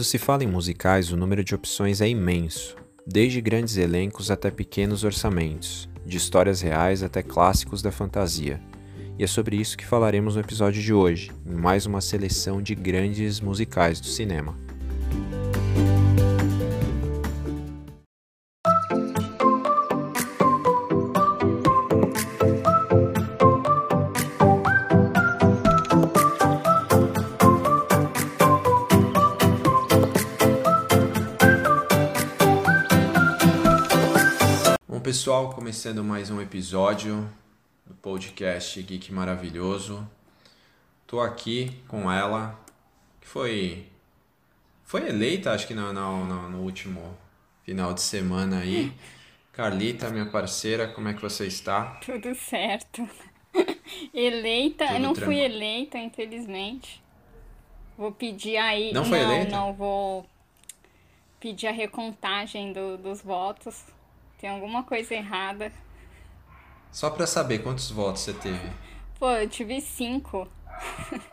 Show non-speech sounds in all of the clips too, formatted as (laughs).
Quando se fala em musicais, o número de opções é imenso, desde grandes elencos até pequenos orçamentos, de histórias reais até clássicos da fantasia. E é sobre isso que falaremos no episódio de hoje, em mais uma seleção de grandes musicais do cinema. Pessoal, começando mais um episódio do podcast Geek Maravilhoso. Tô aqui com ela, que foi foi eleita, acho que no, no, no- no último final de semana aí. (laughs) Carlita, minha parceira, como é que você está? Tudo certo. (laughs) Eleita, Tudo eu não fui tranquilo. eleita, infelizmente. Vou pedir aí. Não foi não, eleita? não, vou pedir a recontagem do- dos votos. Tem alguma coisa errada. Só pra saber quantos votos você teve. Pô, eu tive cinco.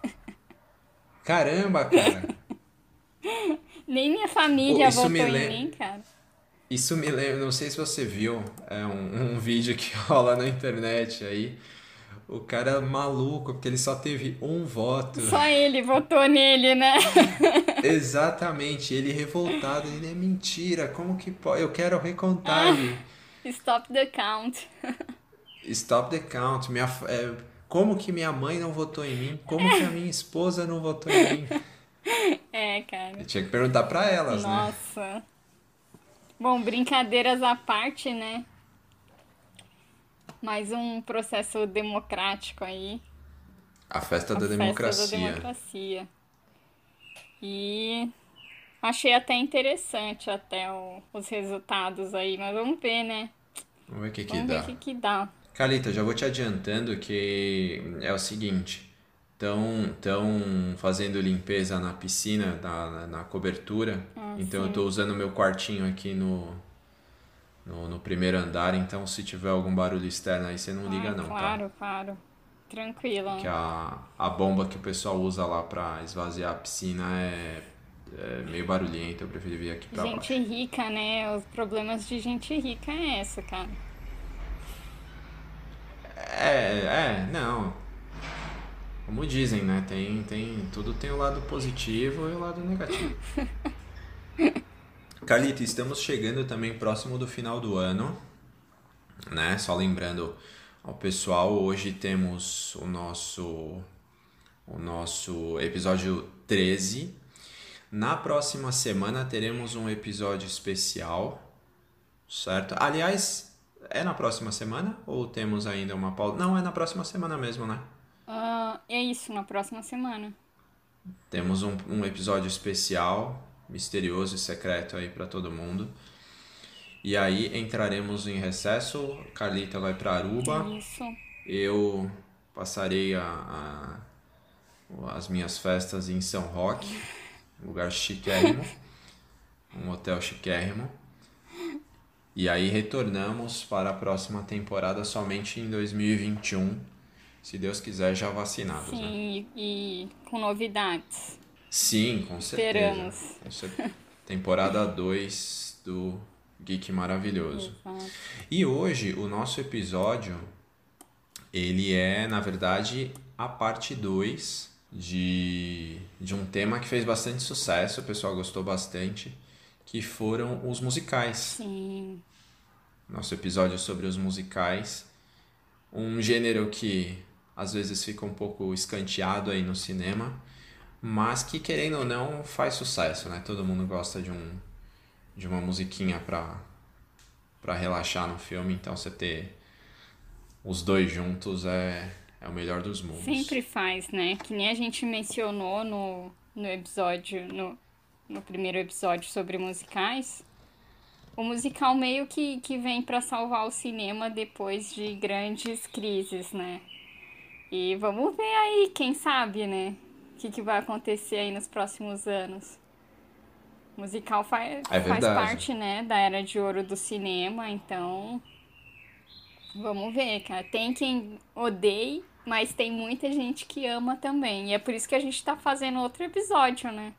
(laughs) Caramba, cara! Nem minha família isso votou me em mim, cara. Isso me lembra, não sei se você viu, é um, um vídeo que (laughs) rola na internet aí. O cara é maluco, porque ele só teve um voto. Só ele votou nele, né? (laughs) Exatamente, ele revoltado, ele é mentira, como que pode? Eu quero recontagem. Stop the count. Stop the count. Minha, é, como que minha mãe não votou em mim? Como que a minha esposa não votou em mim? (laughs) É, cara. Eu tinha que perguntar pra elas, né? Nossa. Bom, brincadeiras à parte, né? Mais um processo democrático aí. A festa da a festa democracia. da democracia. E achei até interessante até o- os resultados aí, mas vamos ver, né? Vamos ver o que que Vamos ver dá. o que que dá. Carlita, já vou te adiantando que é o seguinte, estão tão fazendo limpeza na piscina, na, na, cobertura, então eu tô usando meu quartinho aqui no, no, no primeiro andar, então se tiver algum barulho externo aí, você não liga Ah, não, tá? claro, claro. Tranquilo. Que a, a bomba que o pessoal usa lá pra esvaziar a piscina é, é meio barulhenta, eu preferi vir aqui pra Gente baixo. rica, né? Os problemas de gente rica é essa, cara. É, é, não. Como dizem, né? Tem, tem, tudo tem o lado positivo e o lado negativo. (laughs) Carlita, estamos chegando também próximo do final do ano, né? Só lembrando ao pessoal, hoje temos o nosso o nosso episódio 13. Na próxima semana teremos um episódio especial, certo? Aliás, é na próxima semana ou temos ainda uma pausa? Não, é na próxima semana mesmo, né? Ah, é isso, na próxima semana. Temos um, um episódio especial, misterioso e secreto aí pra todo mundo. E aí entraremos em recesso. Carlita vai pra Aruba. Isso. Eu passarei a, a- as minhas festas em São Roque, lugar chiquérrimo, um hotel chiquérrimo. E aí retornamos para a próxima temporada somente em 2021, se Deus quiser, já vacinados, né? Sim, e, e com novidades. Sim, com certeza. Esperamos. Temporada 2 do Geek Maravilhoso. Exato. E hoje o nosso episódio ele é, na verdade, a parte 2 de, de um tema que fez bastante sucesso, o pessoal gostou bastante, que foram os musicais. Sim. Nosso episódio sobre os musicais, um gênero que às vezes fica um pouco escanteado aí no cinema, mas que querendo ou não faz sucesso, né? Todo mundo gosta de um de uma musiquinha pra para relaxar no filme, então você ter os dois juntos é é o melhor dos mundos. Sempre faz, né? Que nem a gente mencionou no, no episódio, no, no primeiro episódio sobre musicais, o musical meio que, que vem para salvar o cinema depois de grandes crises, né? E vamos ver aí, quem sabe, né? O que, que vai acontecer aí nos próximos anos. O musical faz, é faz parte, né, da era de ouro do cinema, então vamos ver, cara. Tem quem odeie, mas tem muita gente que ama também. E é por isso que a gente tá fazendo outro episódio, né?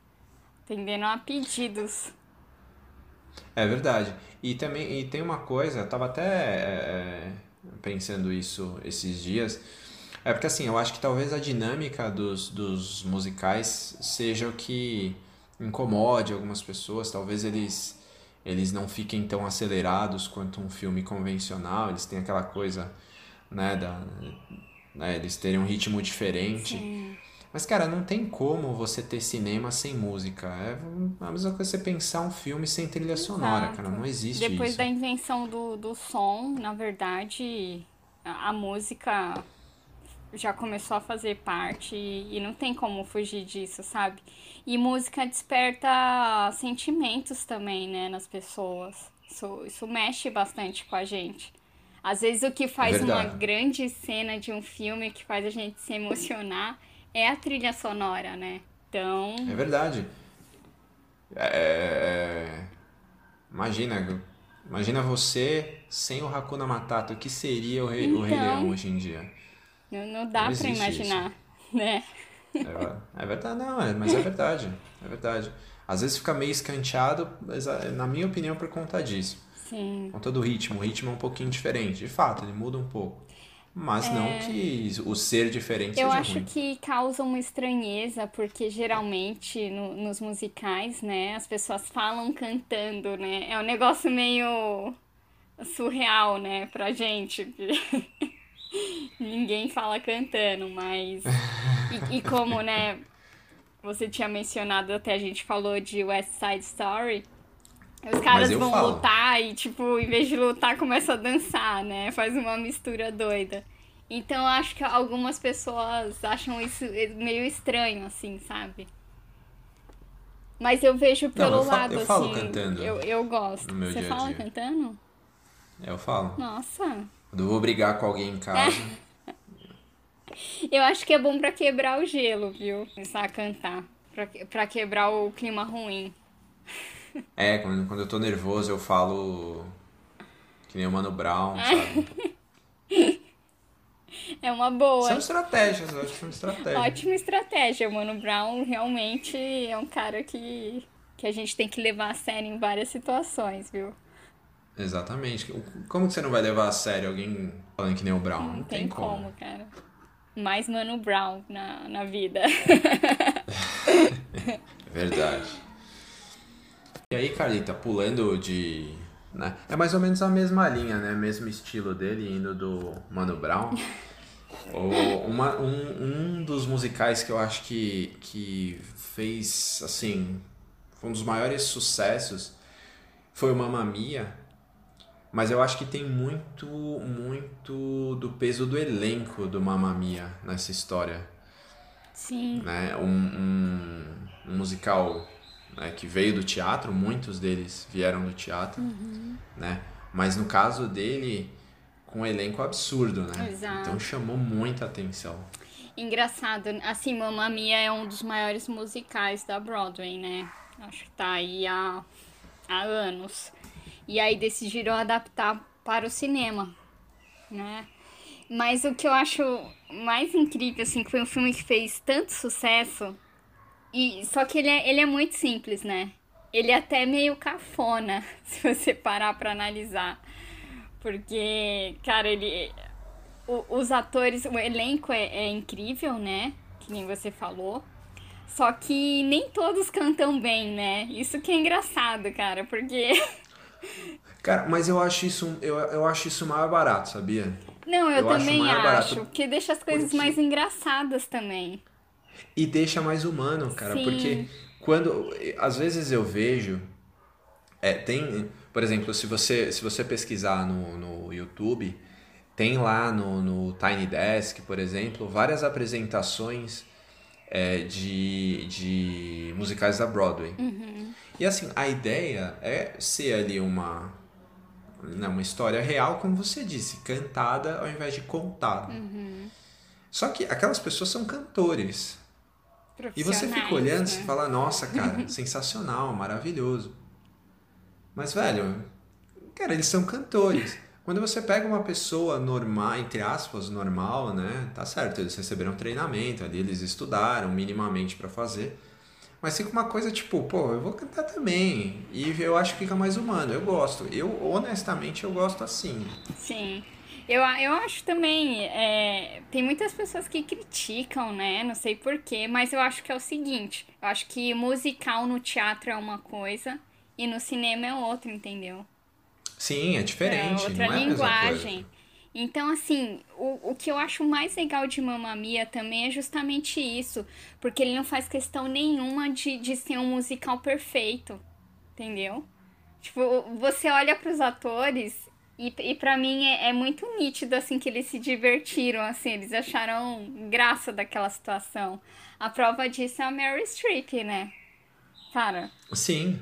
Atendendo a pedidos. É verdade. E também e tem uma coisa, eu tava até é, pensando isso esses dias. É porque assim, eu acho que talvez a dinâmica dos, dos musicais seja o que incomode algumas pessoas. Talvez eles, eles não fiquem tão acelerados quanto um filme convencional. Eles têm aquela coisa, né, da, né, eles terem um ritmo diferente. Sim. Mas, cara, não tem como você ter cinema sem música. É a mesma coisa você pensar um filme sem trilha Exato. sonora, cara. Não existe Depois isso. da invenção do, do som, na verdade, a, a música já começou a fazer parte e, não tem como fugir disso, sabe? E música desperta sentimentos também, né, nas pessoas. Isso, isso mexe bastante com a gente. Às vezes o que faz uma verdade. grande cena de um filme que faz a gente se emocionar é a trilha sonora, né? Então, É verdade. É... Imagina, imagina você sem o Hakuna Matata. O que seria o Rei, o Rei Então. Leão hoje em dia? Não, não dá existe imaginar, né? É, é verdade, não, é, mas é verdade. É verdade. Às vezes fica meio escanteado, ah, na minha opinião, por conta disso. Sim. Por conta do ritmo. O ritmo é um pouquinho diferente. De fato, ele muda um pouco. Mas não que o ser diferente É. Eu acho ruim. que causa uma estranheza, porque geralmente no- nos musicais, né, as pessoas falam cantando, né? É um negócio meio surreal, né, pra gente. Ninguém fala cantando, mas. (laughs) E, e como, né, você tinha mencionado, até a gente falou de West Side Story. Os caras eu vão falo. lutar e, tipo, em vez de lutar, começa a dançar, né? Faz uma mistura doida. Então, eu acho que algumas pessoas acham isso meio estranho, assim, sabe? Mas eu vejo pelo eu fa- lado, eu assim. falo cantando Eu, eu gosto. Você dia fala cantando? Eu falo. Nossa. Quando eu vou brigar com alguém em casa. (laughs) Eu acho que é bom pra quebrar o gelo, viu? Começar a cantar. Pra quebrar o clima ruim. (laughs) É, quando, quando eu tô nervoso eu falo que nem o Mano Brown, sabe? (laughs) É uma boa. São estratégias, eu acho que são estratégias. Ótima estratégia. O Mano Brown realmente é um cara que, que a gente tem que levar a sério em várias situações, viu? Exatamente. Como que você não vai levar a sério alguém falando que nem o Brown? Não tem como, cara. Mais Mano Brown na, na vida. (laughs) É verdade. E aí, Carlita, pulando de. Né? É mais ou menos a mesma linha, né? Mesmo estilo dele, indo do Mano Brown. (laughs) Uma, um, um dos musicais que eu acho que, que fez, assim, foi um dos maiores sucessos foi o Mamma Mia. Mas eu acho que tem muito, muito do peso do elenco do Mamma Mia nessa história Sim. né? Um, um, um musical né, que veio do teatro, muitos deles vieram do teatro, né? Mas no caso dele, com um elenco absurdo, né? Exato. Então chamou muita atenção. Engraçado, assim, Mamma Mia é um dos maiores musicais da Broadway, né? Acho que tá aí há, há anos. E aí decidiram adaptar para o cinema, né? Mas o que eu acho mais incrível, assim, que foi um filme que fez tanto sucesso, e só que ele é, ele é muito simples, né? Ele é até meio cafona, (laughs) se você parar pra analisar. Porque, cara, ele, o- os atores, o elenco é, é incrível, né? Que nem você falou. Só que nem todos cantam bem, né? Isso que é engraçado, cara, porque. (laughs) Cara, mas eu acho isso, eu, eu acho isso mais barato, sabia? Não, eu, Eu acho também acho. barato. Porque deixa as coisas Porque- mais engraçadas também. E deixa mais humano, cara, Sim. porque quando às vezes eu vejo é, tem, por exemplo, se você se você pesquisar no, no YouTube, tem lá no, no Tiny Desk, por exemplo, várias apresentações é, de, de musicais da Broadway. Uhum. E assim, a ideia é ser ali uma, né, uma história real, como você disse, cantada ao invés de contada. Uhum. Só que aquelas pessoas são cantores. E você fica olhando né? e fala, nossa, cara, (laughs) sensacional, maravilhoso. Mas, velho, cara, eles são cantores. Quando você pega uma pessoa normal, entre aspas, normal, né? Tá certo, eles receberam treinamento ali, eles estudaram minimamente para fazer. Mas fica uma coisa tipo, pô, eu vou cantar também. E eu acho que fica mais humano. Eu gosto. Eu, honestamente, eu gosto assim. Sim. Eu, eu acho também, é, tem muitas pessoas que criticam, né? Não sei porquê, mas eu acho que é o seguinte: eu acho que musical no teatro é uma coisa e no cinema é outra, entendeu? Sim, é diferente. É outra não é linguagem. Então, assim, o, o que eu acho mais legal de Mamma Mia também é justamente isso. Porque ele não faz questão nenhuma de, de ser um musical perfeito. Entendeu? Tipo, você olha para os atores e, e para mim é, é, muito nítido, assim, que eles se divertiram, assim, eles acharam graça daquela situação. A prova disso é a Mary Streep, né? Cara. Sim.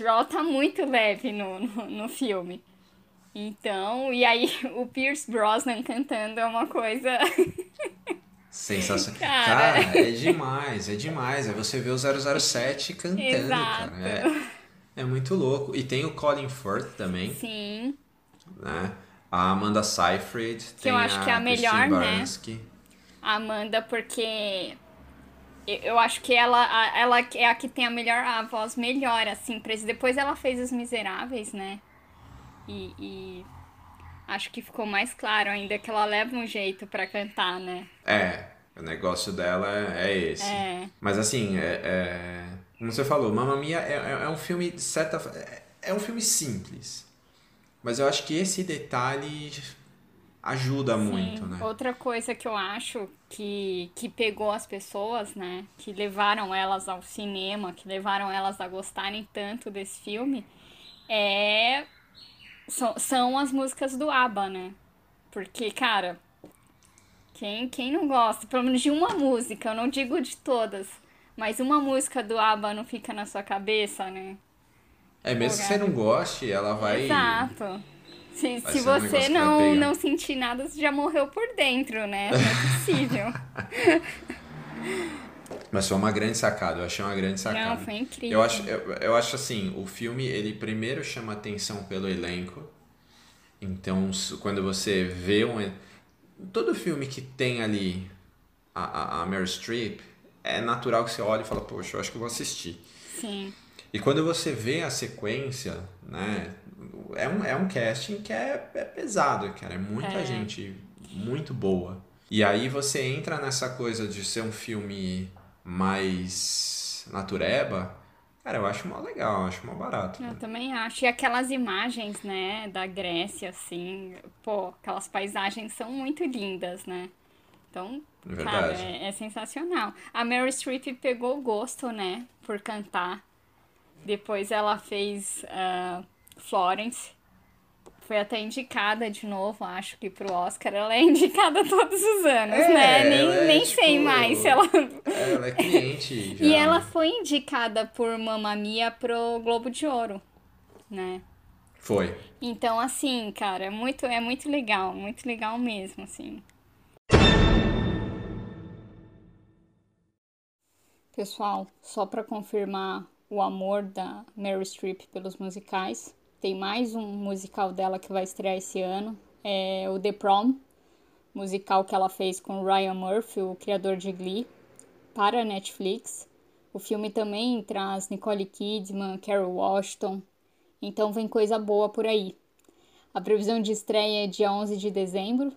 Ela tá muito leve no, no, no filme. Então, e aí (laughs) o Pierce Brosnan cantando é uma coisa. (laughs) Sensacional. Cara. cara, é demais, é demais. É você ver o 007 cantando, Exato. cara. É. É muito louco. E tem o Colin Firth também. Sim. Né? A Amanda Seyfried. Que eu acho que é a melhor, né? A Amanda, porque eu acho que ela, ela é a que tem a melhor a voz melhor, assim. Depois ela fez Os Miseráveis, né? E, e acho que ficou mais claro ainda que ela leva um jeito para cantar, né? É, o negócio dela é esse. É. Mas assim, é, é como você falou, Mamma Mia é, é, é um filme de certa é, é um filme simples. Mas eu acho que esse detalhe ajuda Sim. muito, né? Outra coisa que eu acho que, que pegou as pessoas, né? Que levaram elas ao cinema, que levaram elas a gostarem tanto desse filme, é são, são as músicas do ABBA, né? Porque, cara, quem, quem não gosta, pelo menos de uma música, eu não digo de todas, mas uma música do ABBA não fica na sua cabeça, né? É, mesmo que você não goste, ela vai. Exato. Se, se um você vai não, não sentir nada, você já morreu por dentro, né? Não é possível. (laughs) Mas foi uma grande sacada, eu achei uma grande sacada. não, foi incrível. Eu acho, eu, eu acho assim, o filme, ele primeiro chama atenção pelo elenco. Então, quando você vê um... Todo filme que tem ali a, a, a Meryl Streep, é natural que você olhe e fala, poxa, eu acho que eu vou assistir. Sim. E quando você vê a sequência, né, é um, é um casting que é, é pesado, cara, é muita É. gente muito boa. E aí você entra nessa coisa de ser um filme mais natureba, cara, eu acho mó legal, eu acho mó barato. Eu também acho. E aquelas imagens, né, da Grécia, assim, pô, aquelas paisagens são muito lindas, né? Então, É cara, verdade. é, é sensacional. A Meryl Streep pegou gosto, né, por cantar. Depois ela fez ah, Florence. Foi até indicada de novo, acho que pro Oscar. Ela é (laughs) indicada todos os anos, É, né? Nem, é, nem sei tipo, mais se ela Ela é cliente (laughs) já. E ela foi indicada por Mamma Mia pro Globo de Ouro, né? Foi. Então, assim, cara, é muito, é muito legal, muito legal mesmo, assim. Pessoal, só para confirmar o amor da Mary Streep pelos musicais, tem mais um musical dela que vai estrear esse ano, é o The Prom, musical que ela fez com Ryan Murphy, o criador de Glee, para a Netflix. O filme também traz Nicole Kidman, Carol Washington, então vem coisa boa por aí. A previsão de estreia é dia 11 de dezembro,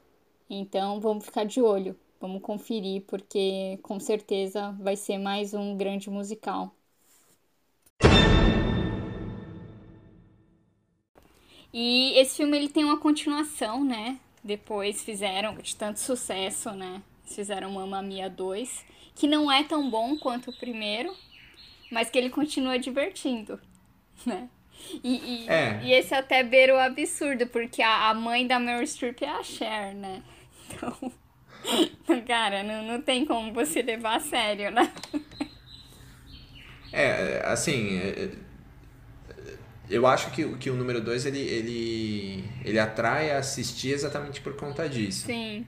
então vamos ficar de olho, vamos conferir, porque com certeza vai ser mais um grande musical. E esse filme ele tem uma continuação, né? Depois fizeram, de tanto sucesso, né? Eles fizeram Mamma Mia 2, que não é tão bom quanto o primeiro, mas que ele continua divertindo, (laughs) né? E, e, É. e esse até beira o absurdo, porque a, a mãe da Meryl Streep é a Cher, né? Então, (laughs) cara, não, não tem como você levar a sério, né? É, assim, é, eu acho que, que o número 2 ele, ele, ele atrai a assistir exatamente por conta disso. Sim.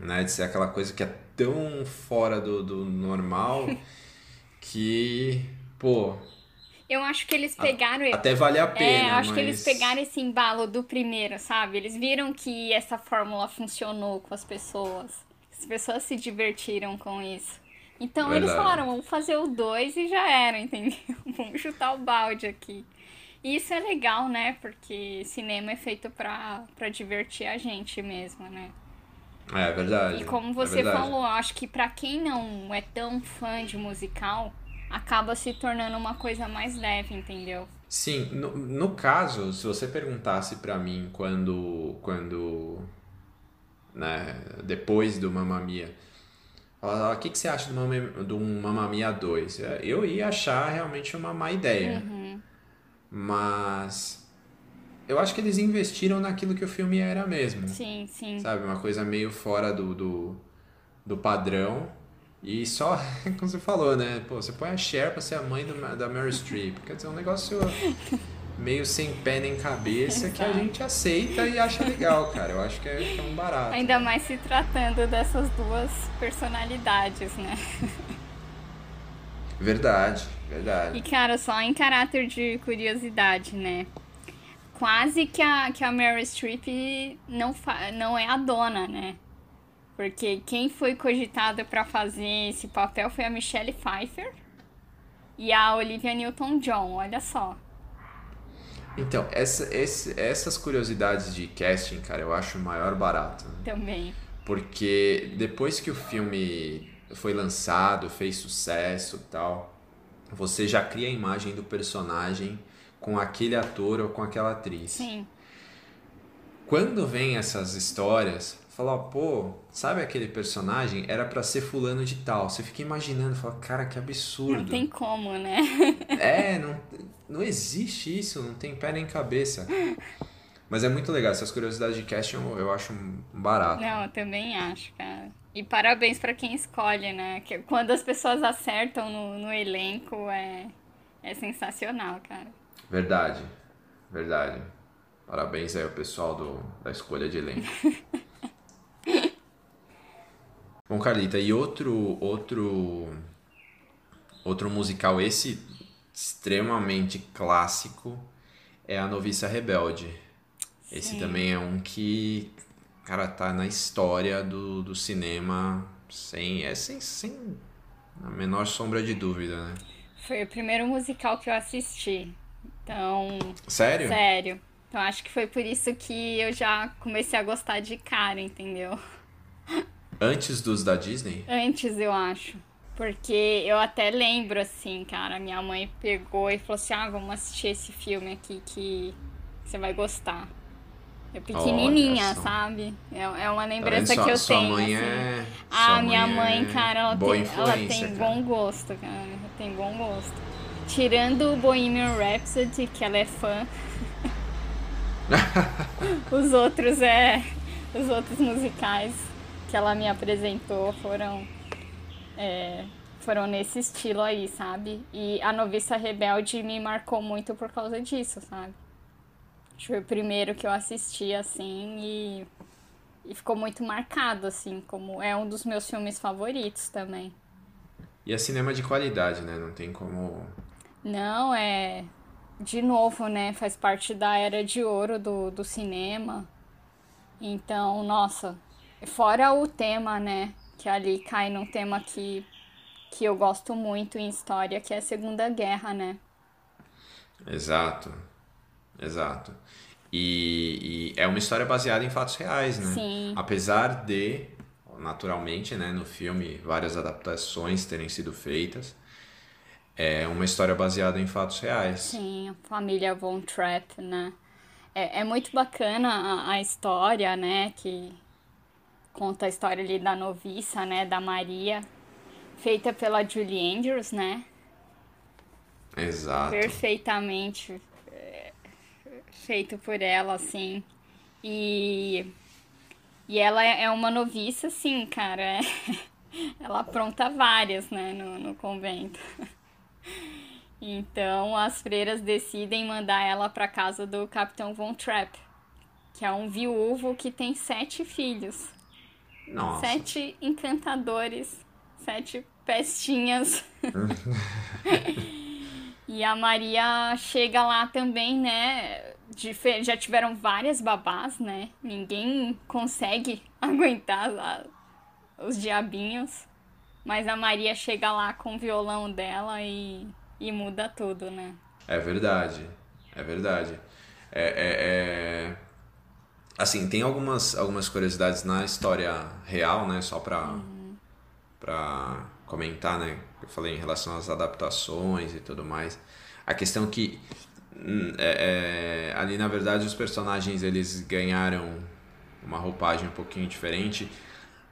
Né? De ser aquela coisa que é tão fora do, do normal (laughs) que, pô. Eu acho que eles pegaram. Até vale a pena. É, eu acho mas... que eles pegaram esse embalo do primeiro, sabe? Eles viram que essa fórmula funcionou com as pessoas. As pessoas se divertiram com isso. Então Verdade. eles falaram, vamos fazer o 2 e já era, entendeu? (laughs) vamos chutar o balde aqui. E isso é legal, né? Porque cinema é feito pra, pra divertir a gente mesmo, né? É verdade. E como é você é falou, acho que para quem não é tão fã de musical, acaba se tornando uma coisa mais leve, entendeu? Sim, no, no caso, se você perguntasse para mim quando quando né, depois do Mamma Mia, o que, que você acha do Mamma, do Mamma Mia 2? Eu ia achar realmente uma má ideia. Uhum. Mas eu acho que eles investiram naquilo que o filme era mesmo. Sim, sim. Sabe? Uma coisa meio fora do, do, do padrão. E só, (laughs) como você falou, né? Pô, você põe a Cher pra ser a mãe do, da Mary Streep. Quer dizer, um negócio (laughs) meio sem pé nem cabeça que a gente aceita e acha legal, cara. Eu acho que é, que é um barato. Ainda mais se tratando dessas duas personalidades, né? Verdade, verdade. E, cara, só em caráter de curiosidade, né? Quase que a, que a Mary Streep não, não é a dona, né? Porque quem foi cogitada para fazer esse papel foi a Michelle Pfeiffer e a Olivia Newton-John, olha só. Então, essa, esse, essas curiosidades de casting, cara, eu acho o maior barato. Também. Porque depois que o filme foi lançado, fez sucesso tal, você já cria a imagem do personagem com aquele ator ou com aquela atriz. Sim. Quando vem essas histórias, fala, pô, sabe aquele personagem? Era para ser fulano de tal. Você fica imaginando, fala, cara, que absurdo. Não tem como, né? (laughs) é, não, não existe isso, não tem pé nem cabeça. Mas é muito legal, essas curiosidades de casting eu, eu acho barato. Não, eu também acho, cara. E parabéns para quem escolhe, né? Que quando as pessoas acertam no, no elenco é, é sensacional, cara. Verdade, verdade. Parabéns aí ao pessoal do, da escolha de elenco. (laughs) Bom, Carlita, e outro outro outro musical esse extremamente clássico é A Noviça Rebelde. Sim. Esse também é um que cara, tá na história do, do cinema sem, é, sem, sem a menor sombra de dúvida, né? Foi o primeiro musical que eu assisti. Então. Sério? Sério. Então acho que foi por isso que eu já comecei a gostar de cara, entendeu? Antes dos da Disney? Antes, eu acho. Porque eu até lembro, assim, cara, minha mãe pegou e falou assim: ah, vamos assistir esse filme aqui que você vai gostar. É pequenininha, sabe? É, é uma lembrança tá que eu sua tenho. Mãe assim. é... Ah, minha mãe, é cara, ela tem, ela tem bom gosto, cara. Ela tem bom gosto. Tirando o Bohemian Rhapsody, que ela é fã. (laughs) os outros é. Os outros musicais que ela me apresentou foram. É, foram nesse estilo aí, sabe? E a Noviça Rebelde me marcou muito por causa disso, sabe? Foi o primeiro que eu assisti, assim, e, e ficou muito marcado, assim, como é um dos meus filmes favoritos também. E é cinema de qualidade, né? Não tem como. Não, é. De novo, né? Faz parte da era de ouro do, do cinema. Então, nossa. Fora o tema, né? Que ali cai num tema que, que eu gosto muito em história, que é a Segunda Guerra, né? Exato. Exato. E, e, é uma história baseada em fatos reais, né? Sim. Apesar de, naturalmente, né, no filme, várias adaptações terem sido feitas, é uma história baseada em fatos reais. Sim, a família Von Trapp, né? É, é muito bacana a, a história, né? Que conta a história ali da noviça, né? Da Maria, feita pela Julie Andrews, né? Exato. Perfeitamente feito por ela, assim. E. E ela é uma noviça, assim, cara. (laughs) ela apronta várias, né, no, no convento. (laughs) Então as freiras decidem mandar ela para casa do Capitão Von Trapp, que é um viúvo que tem sete filhos. Nossa. Sete encantadores, sete pestinhas. (laughs) e a Maria chega lá também, né? Já tiveram várias babás, né? Ninguém consegue (laughs) aguentar lá os diabinhos. Mas a Maria chega lá com o violão dela e e muda tudo, né? É verdade, é verdade. É, é, é... Assim, tem algumas, algumas curiosidades na história real, né? Só pra, uhum. pra comentar, né? Eu falei em relação às adaptações e tudo mais. A questão que hum, é, é, ali na verdade os personagens eles ganharam uma roupagem um pouquinho diferente.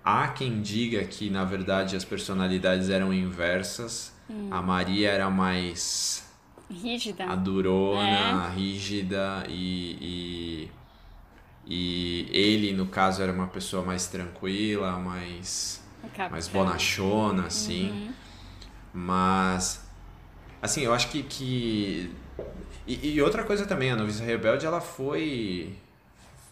Há quem diga que na verdade as personalidades eram inversas Hum. A Maria era mais. Rígida. A durona, é. rígida e, e. E ele, no caso, era uma pessoa mais tranquila, mais. Mais bonachona, assim. Uhum. Mas. Assim, eu acho que. que... E, e outra coisa também, a Noviça Rebelde, ela foi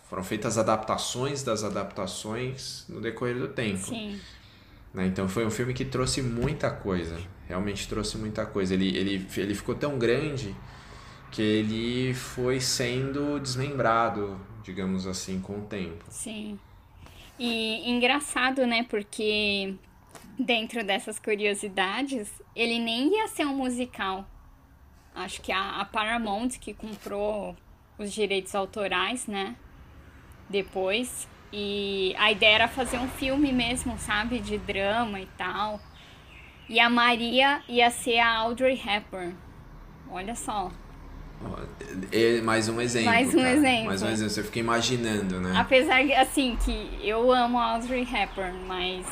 foram feitas adaptações das adaptações no decorrer do tempo. Sim. Né? Então foi um filme que trouxe muita coisa realmente trouxe muita coisa. Ele, ele, ele ficou tão grande que ele foi sendo desmembrado, digamos assim, com o tempo. Sim. E engraçado, né? Porque dentro dessas curiosidades, ele nem ia ser um musical. Acho que a, a Paramount que comprou os direitos autorais, né? Depois. E a ideia era fazer um filme mesmo, sabe? De drama e tal. E a Maria ia ser a Audrey Hepburn. Olha só. mais um exemplo. Mais um cara. exemplo. Mais um exemplo. Você fica imaginando, né? Apesar, assim, que eu amo a Audrey Hepburn, mas.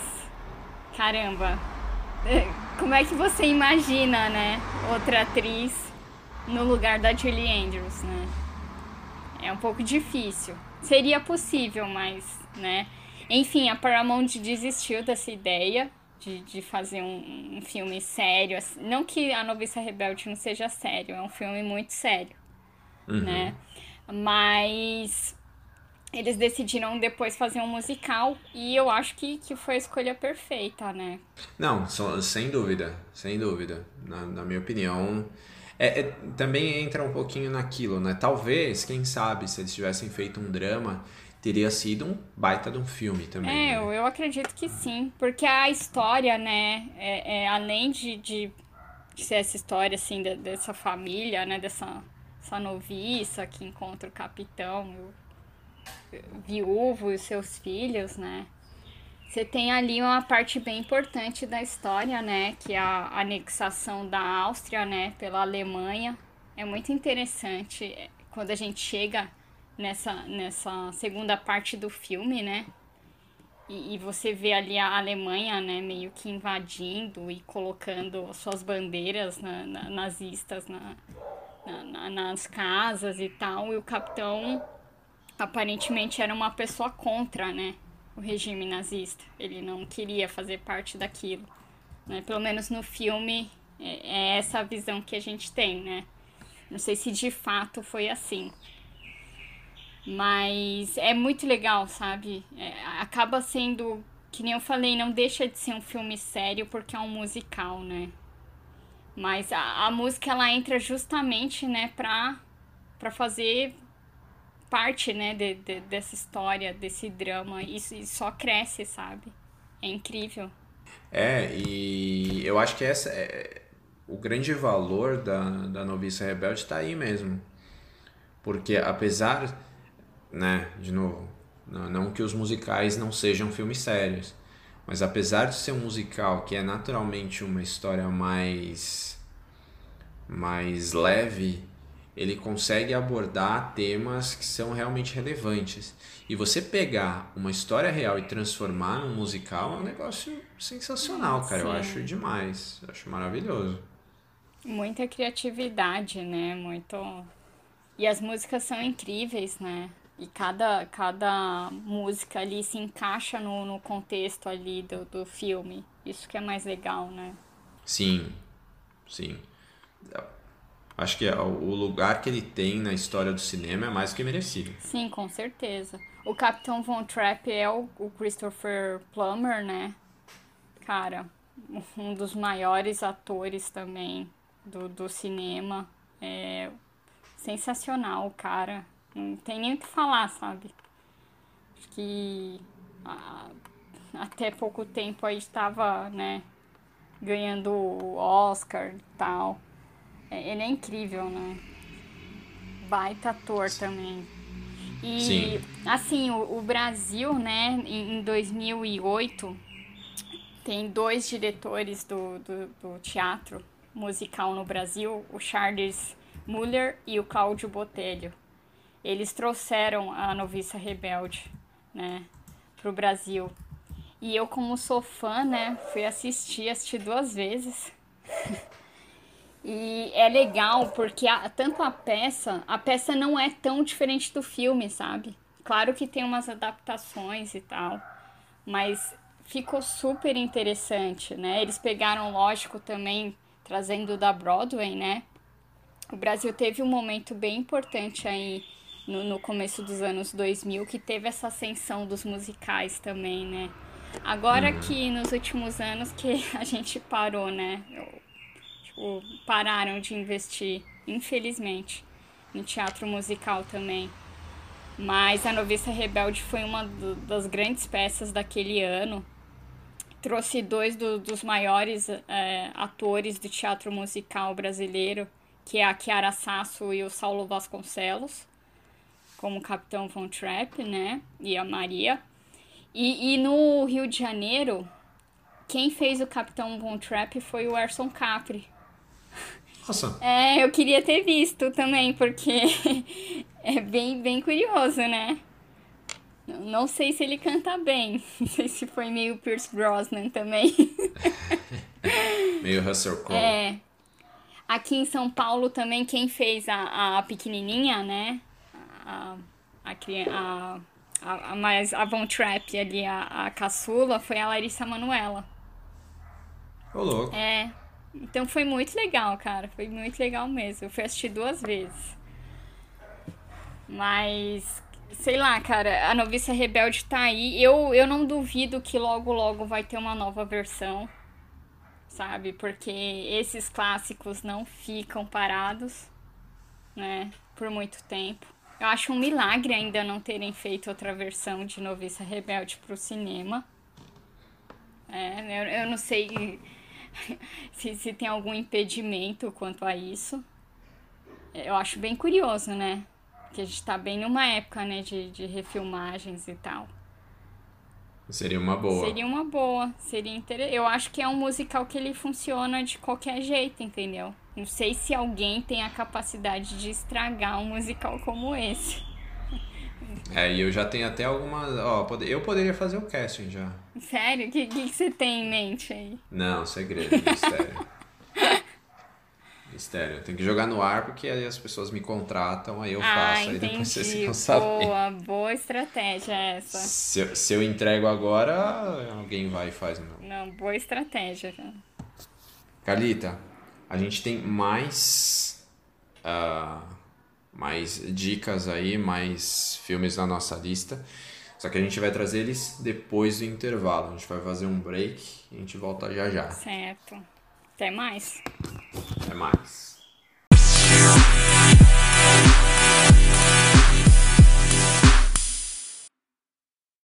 Caramba. (laughs) Como é que você imagina, né? Outra atriz no lugar da Julie Andrews, né? É um pouco difícil. Seria possível, mas, né? Enfim, a Paramount desistiu dessa ideia de, de fazer um, um filme sério. Assim. Não que A Noviça Rebelde não seja sério, é um filme muito sério, uhum. né? Mas eles decidiram depois fazer um musical e eu acho que, que foi a escolha perfeita, né? Não, sem dúvida, sem dúvida. Na, na minha opinião, é, é, também entra um pouquinho naquilo, né? Talvez, quem sabe, se eles tivessem feito um drama, teria sido um baita de um filme também. É, né? eu acredito que sim, porque a história, né, é, é além de, de, de, ser essa história, assim, de, dessa família, né, dessa essa noviça que encontra o capitão, o, o viúvo e os seus filhos, né, você tem ali uma parte bem importante da história, né, que é a anexação da Áustria, né, pela Alemanha. É muito interessante é, quando a gente chega nessa, nessa segunda parte do filme, né? E, e, você vê ali a Alemanha, né, meio que invadindo e colocando suas bandeiras na, na, nazistas na, na, nas casas e tal. E o capitão aparentemente era uma pessoa contra, né, o regime nazista. Ele não queria fazer parte daquilo. Né? Pelo menos no filme é, é essa a visão que a gente tem, né? Não sei se de fato foi assim. Mas é muito legal, sabe? É, acaba sendo, que nem eu falei, não deixa de ser um filme sério porque é um musical, né? Mas a, a música ela entra justamente, né, pra, pra fazer parte, né, de, de, dessa história, desse drama. Isso só cresce, sabe? É incrível. É, e eu acho que essa é, o grande valor da, da Noviça Rebelde está aí mesmo. Porque apesar né, de novo, não que os musicais não sejam filmes sérios, mas apesar de ser um musical que é naturalmente uma história mais mais leve, ele consegue abordar temas que são realmente relevantes. E você pegar uma história real e transformar num musical é um negócio sensacional, cara. Sim. Eu acho demais. Eu acho maravilhoso. Muita criatividade, né? Muito. E as músicas são incríveis, né? E cada, cada música ali se encaixa no, no contexto ali do, do filme. Isso que é mais legal, né? Sim, sim. Acho que o lugar que ele tem na história do cinema é mais que merecido. Sim, com certeza. O Capitão Von Trapp é o, Christopher Plummer, né? Cara, um dos maiores atores também do, do cinema. É sensacional, cara. Não tem nem o que falar, sabe? Acho que até pouco tempo aí estava, né, ganhando o Oscar e tal. É, ele é incrível, né? Baita ator também. E, Sim. assim, o, o Brasil, né, em, em 2008, tem dois diretores do, do, do, teatro musical no Brasil, o Charles Muller e o Cláudio Botelho. Eles trouxeram a Noviça Rebelde, né, pro Brasil. E eu, como sou fã, né, fui assistir, assisti duas vezes. (laughs) e é legal porque a, tanto a peça, a peça não é tão diferente do filme, sabe? Claro que tem umas adaptações e tal, mas ficou super interessante, né? Eles pegaram, lógico, também trazendo da Broadway, né? O Brasil teve um momento bem importante aí no, no começo dos anos 2000 que teve essa ascensão dos musicais também, né? Agora uhum. que nos últimos anos que (laughs) a gente parou, né? Pararam de investir, infelizmente, no teatro musical também. Mas A Noviça Rebelde foi uma do, das grandes peças daquele ano. Trouxe dois do, dos maiores é, atores do teatro musical brasileiro, que é a Chiara Sasso e o Saulo Vasconcelos, como Capitão Von Trapp, né? E a Maria. E, e no Rio de Janeiro, quem fez o Capitão Von Trapp foi o Erson Capri. Nossa. É, eu queria ter visto também, porque (laughs) é bem, bem curioso, né? Não sei se ele canta bem. (laughs) Não sei se foi meio Pierce Brosnan também. (laughs) meio Russell Crowe. É. Aqui em São Paulo também, quem fez a, a pequenininha, né? A, a, a, a, a mais a Von Trapp ali, a, a caçula, foi a Larissa Manuela. Ô, louco. É. Então foi muito legal, cara. Foi muito legal mesmo. Eu fui assistir duas vezes. Mas, sei lá, cara, a Noviça Rebelde tá aí. Eu, eu não duvido que logo, logo vai ter uma nova versão. Sabe? Porque esses clássicos não ficam parados, né? Por muito tempo. Eu acho um milagre ainda não terem feito outra versão de Noviça Rebelde pro cinema. É, eu, eu não sei (laughs) se, se tem algum impedimento quanto a isso. Eu acho bem curioso, né? Que a gente tá bem numa época, né, de, de refilmagens e tal. Seria uma boa. Seria uma boa. Seria inter... Eu acho que é um musical que ele funciona de qualquer jeito, entendeu? Não sei se alguém tem a capacidade de estragar um musical como esse. É, e eu já tenho até algumas. Ó, eu poderia fazer o casting já. Sério? O que, que, você tem em mente aí? Não, segredo, mistério. (laughs) mistério. Tem que jogar no ar porque aí as pessoas me contratam, aí eu ah, faço, aí depois vocês ficam sabendo. Boa, boa estratégia essa. Se eu, se eu entrego agora, alguém vai e faz meu. Não, boa estratégia. Carlita, a gente tem mais, uh, mais dicas aí, mais filmes na nossa lista. Só que a gente vai trazer eles depois do intervalo. A gente vai fazer um break e a gente volta já já. Certo. Até mais. Até mais.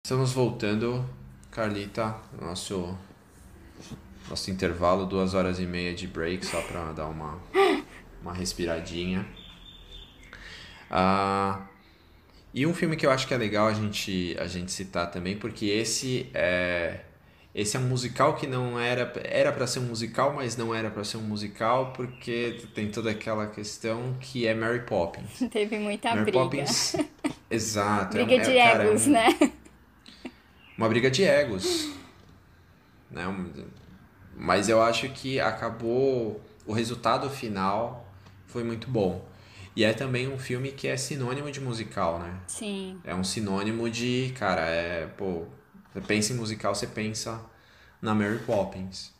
Estamos voltando, Carlita, nosso nosso intervalo, duas horas e meia de break, só para dar uma, uma respiradinha. Ah, e um filme que eu acho que é legal a gente, a gente citar também, porque esse é esse é um musical que não era era para ser um musical, mas não era para ser um musical porque tem toda aquela questão que é Mary Poppins. (laughs) Teve muita Mary briga. Poppins, (laughs) exato. briga é, de cara, egos, é um, né? Uma briga de egos, né? Mas eu acho que acabou. O resultado final foi muito bom. E é também um filme que é sinônimo de musical, né? Sim. É um sinônimo de, cara, é, pô, você pensa em musical, você pensa na Mary Poppins.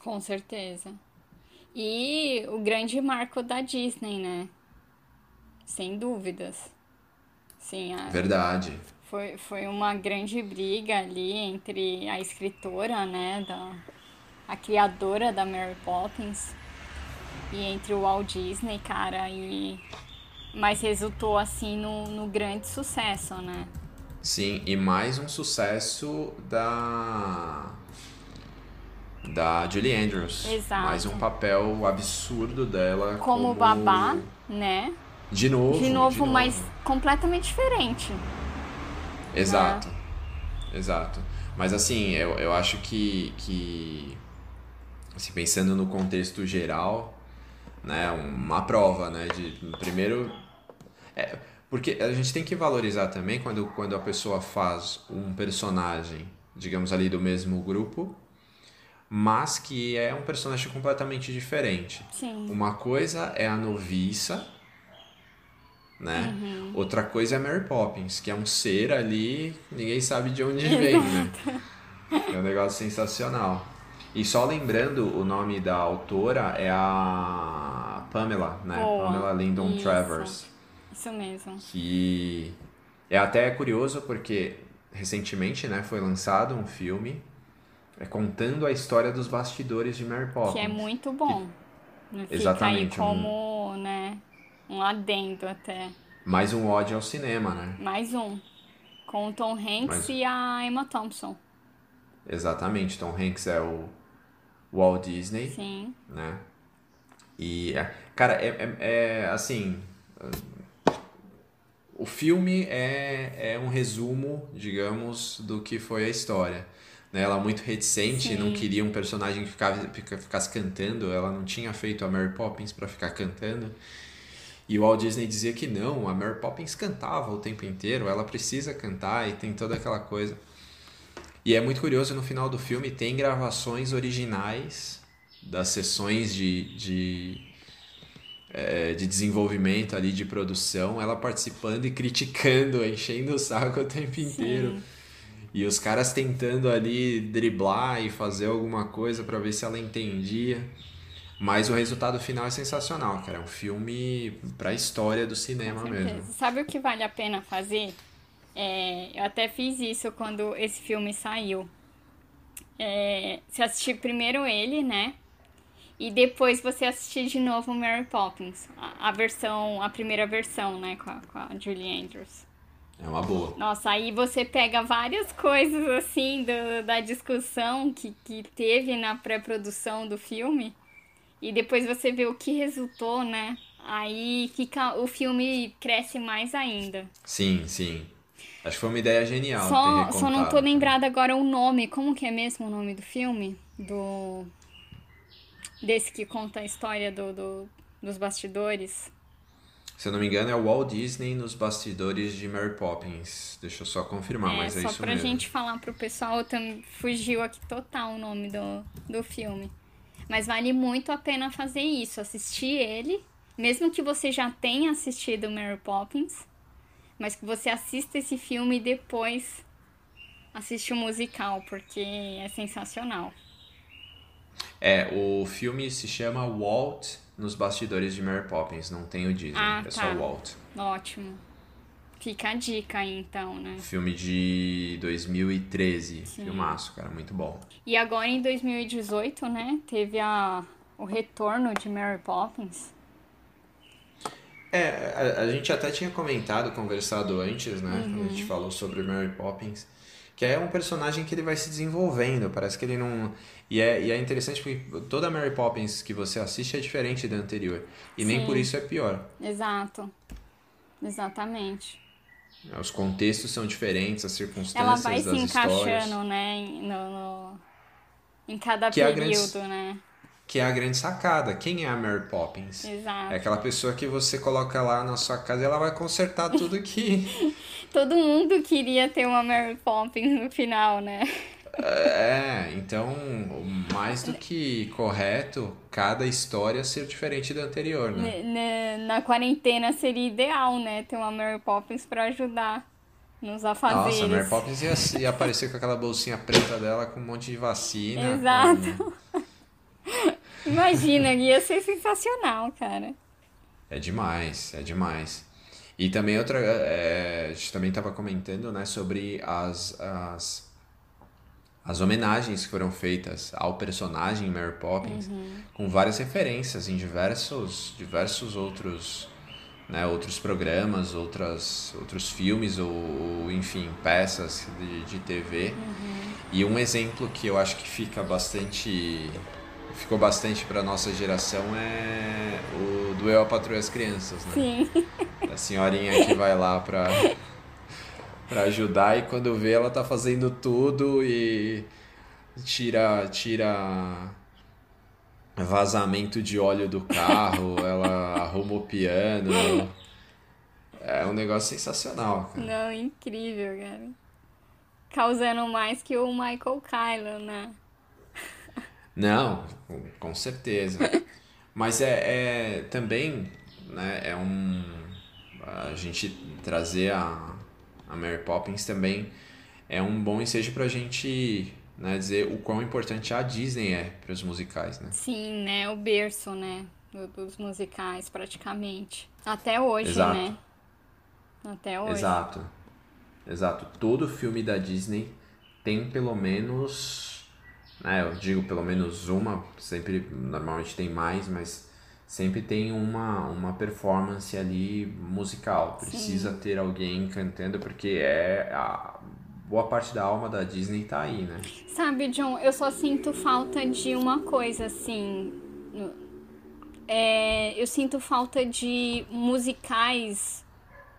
Com certeza. E o grande marco da Disney, né? Sem dúvidas. Sim, a... Verdade. Foi, foi uma grande briga ali entre a escritora, né, da, a criadora da Mary Poppins e entre o Walt Disney, cara, e mas resultou assim no, no grande sucesso, né? Sim, e mais um sucesso da da Julie Andrews. Exato. Mais um papel absurdo dela como, como... babá, né? De novo. De novo, de novo. mas completamente diferente. Exato. Né? Exato. Mas assim, eu, eu acho que, que assim, pensando no contexto geral, né, uma prova, né, de primeiro é, porque a gente tem que valorizar também quando, quando a pessoa faz um personagem, digamos ali do mesmo grupo, mas que é um personagem completamente diferente. Sim. Uma coisa é a noviça, né? Uhum. Outra coisa é Mary Poppins, que é um ser ali, ninguém sabe de onde (laughs) vem, né? É um negócio sensacional. E só lembrando, o nome da autora é a Pamela, né? Boa. Pamela Lyndon Isso. Travers. Isso mesmo. Que é até curioso porque recentemente, né, foi lançado um filme é, contando a história dos bastidores de Mary Poppins. Que é muito bom. Que... Exatamente. Fica aí como, um... né, um adendo até. Mais um ódio ao cinema, né? Mais um. Com o Tom Hanks Mais... e a Emma Thompson. Exatamente. Tom Hanks é o Walt Disney. Sim. Né? E, é, cara, é, é, é assim o filme é, é um resumo, digamos, do que foi a história. Né? Ela muito reticente, Sim. não queria um personagem que ficava, ficasse cantando, ela não tinha feito a Mary Poppins para ficar cantando. E o Walt Disney dizia que não, a Mary Poppins cantava o tempo inteiro, ela precisa cantar e tem toda aquela coisa. E é muito curioso, no final do filme tem gravações originais das sessões de, de é, de desenvolvimento ali, de produção, ela participando e criticando, enchendo o saco o tempo inteiro. Sim. E os caras tentando ali driblar e fazer alguma coisa para ver se ela entendia. Mas o resultado final é sensacional, cara. É um filme pra história do cinema mesmo. Sabe o que vale a pena fazer? É, eu até fiz isso quando esse filme saiu. É, se assistir primeiro ele, né? e depois você assistir de novo Mary Poppins, a, a versão, a primeira versão, né, com a, com a Julie Andrews. É uma boa. Nossa, aí você pega várias coisas assim do, da discussão que, que teve na pré-produção do filme e depois você vê o que resultou, né? Aí fica, o filme cresce mais ainda. Sim, sim. Acho que foi uma ideia genial. Só, só não tô lembrada agora o nome. Como que é mesmo o nome do filme? Do desse que conta a história do, do, dos bastidores. Se eu não me engano, é o Walt Disney nos bastidores de Mary Poppins. Deixa eu só confirmar, é, mas é isso mesmo. Só pra gente falar pro pessoal, fugiu aqui total o nome do, do filme. Mas vale muito a pena fazer isso, assistir ele, mesmo que você já tenha assistido Mary Poppins, mas que você assista esse filme e depois assiste o musical, porque é sensacional. É, o filme se chama Walt nos bastidores de Mary Poppins, não tem o Disney, ah, é tá. só Walt. Ótimo. Fica a dica aí então, né? Filme de 2013, Sim. filmaço, cara, muito bom. E agora em 2018, né, teve a, o retorno de Mary Poppins. É, a, a gente até tinha comentado, conversado antes, né, uhum. quando a gente uhum. falou sobre Mary Poppins, que é um personagem que ele vai se desenvolvendo, parece que ele não... E é, e é interessante porque toda Mary Poppins que você assiste é diferente da anterior. E Sim. nem por isso é pior. Exato. Exatamente. Os contextos são diferentes, as circunstâncias Ela vai se encaixando, histórias. né, no, no, em cada que período, é grande, né? Que é a grande sacada. Quem é a Mary Poppins? Exato. É aquela pessoa que você coloca lá na sua casa e ela vai consertar tudo que... (laughs) Todo mundo queria ter uma Mary Poppins no final, né? É, então, mais do que correto, cada história ser diferente da anterior, né? Na, na quarentena seria ideal, né? Ter uma Mary Poppins para ajudar nos afazeres. Nossa, a Mary Poppins ia, ia aparecer com aquela bolsinha preta dela com um monte de vacina. (laughs) Exato. Com... Imagina, ia ser sensacional, cara. É demais, é demais. E também outra, é, a gente também estava comentando, né, sobre as, as, as homenagens que foram feitas ao personagem Mary Poppins, Uhum. com várias referências em diversos, diversos outros, né, outros programas, outras, outros filmes ou, ou, enfim, peças de, de TV. E um exemplo que eu acho que fica bastante ficou bastante para nossa geração é o Eu a Patroa as Crianças, né? Sim. (laughs) A senhorinha que vai lá pra, pra ajudar e quando vê ela tá fazendo tudo e tira, tira vazamento de óleo do carro, (laughs) ela arruma o piano. É um negócio sensacional, cara. Não, incrível, cara. Causando mais que o Michael Kylan, né? Não, com, certeza. (laughs) Mas é, é também, né, é um a gente trazer a, a Mary Poppins também é um bom ensejo pra gente, né, dizer o quão importante a Disney é para os musicais, né? Sim, né? O berço, né? do- Dos musicais, praticamente. Até hoje, Exato. né? Até hoje. Exato. Exato. Todo filme da Disney tem pelo menos, né, eu digo pelo menos uma, sempre normalmente tem mais, mas sempre tem uma uma performance ali musical. Precisa ter alguém cantando porque é a boa parte da alma da Disney tá aí, né? Sabe, John, eu só sinto falta de uma coisa, assim. É, eu sinto falta de musicais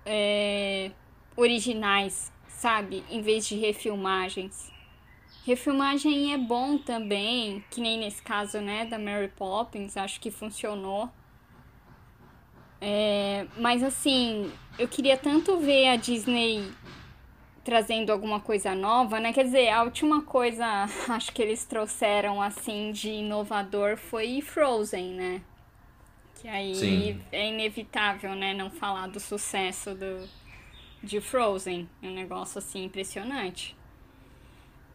é, originais, sabe? Em vez de refilmagens. Refilmagem é bom também, que nem nesse caso, né, da Mary Poppins, acho que funcionou. É, mas assim, eu queria tanto ver a Disney trazendo alguma coisa nova, né? Quer dizer, a última coisa, (laughs) acho que eles trouxeram assim de inovador foi Frozen, né? Que aí Sim. é inevitável, né, não falar do sucesso do de Frozen, é um negócio assim impressionante.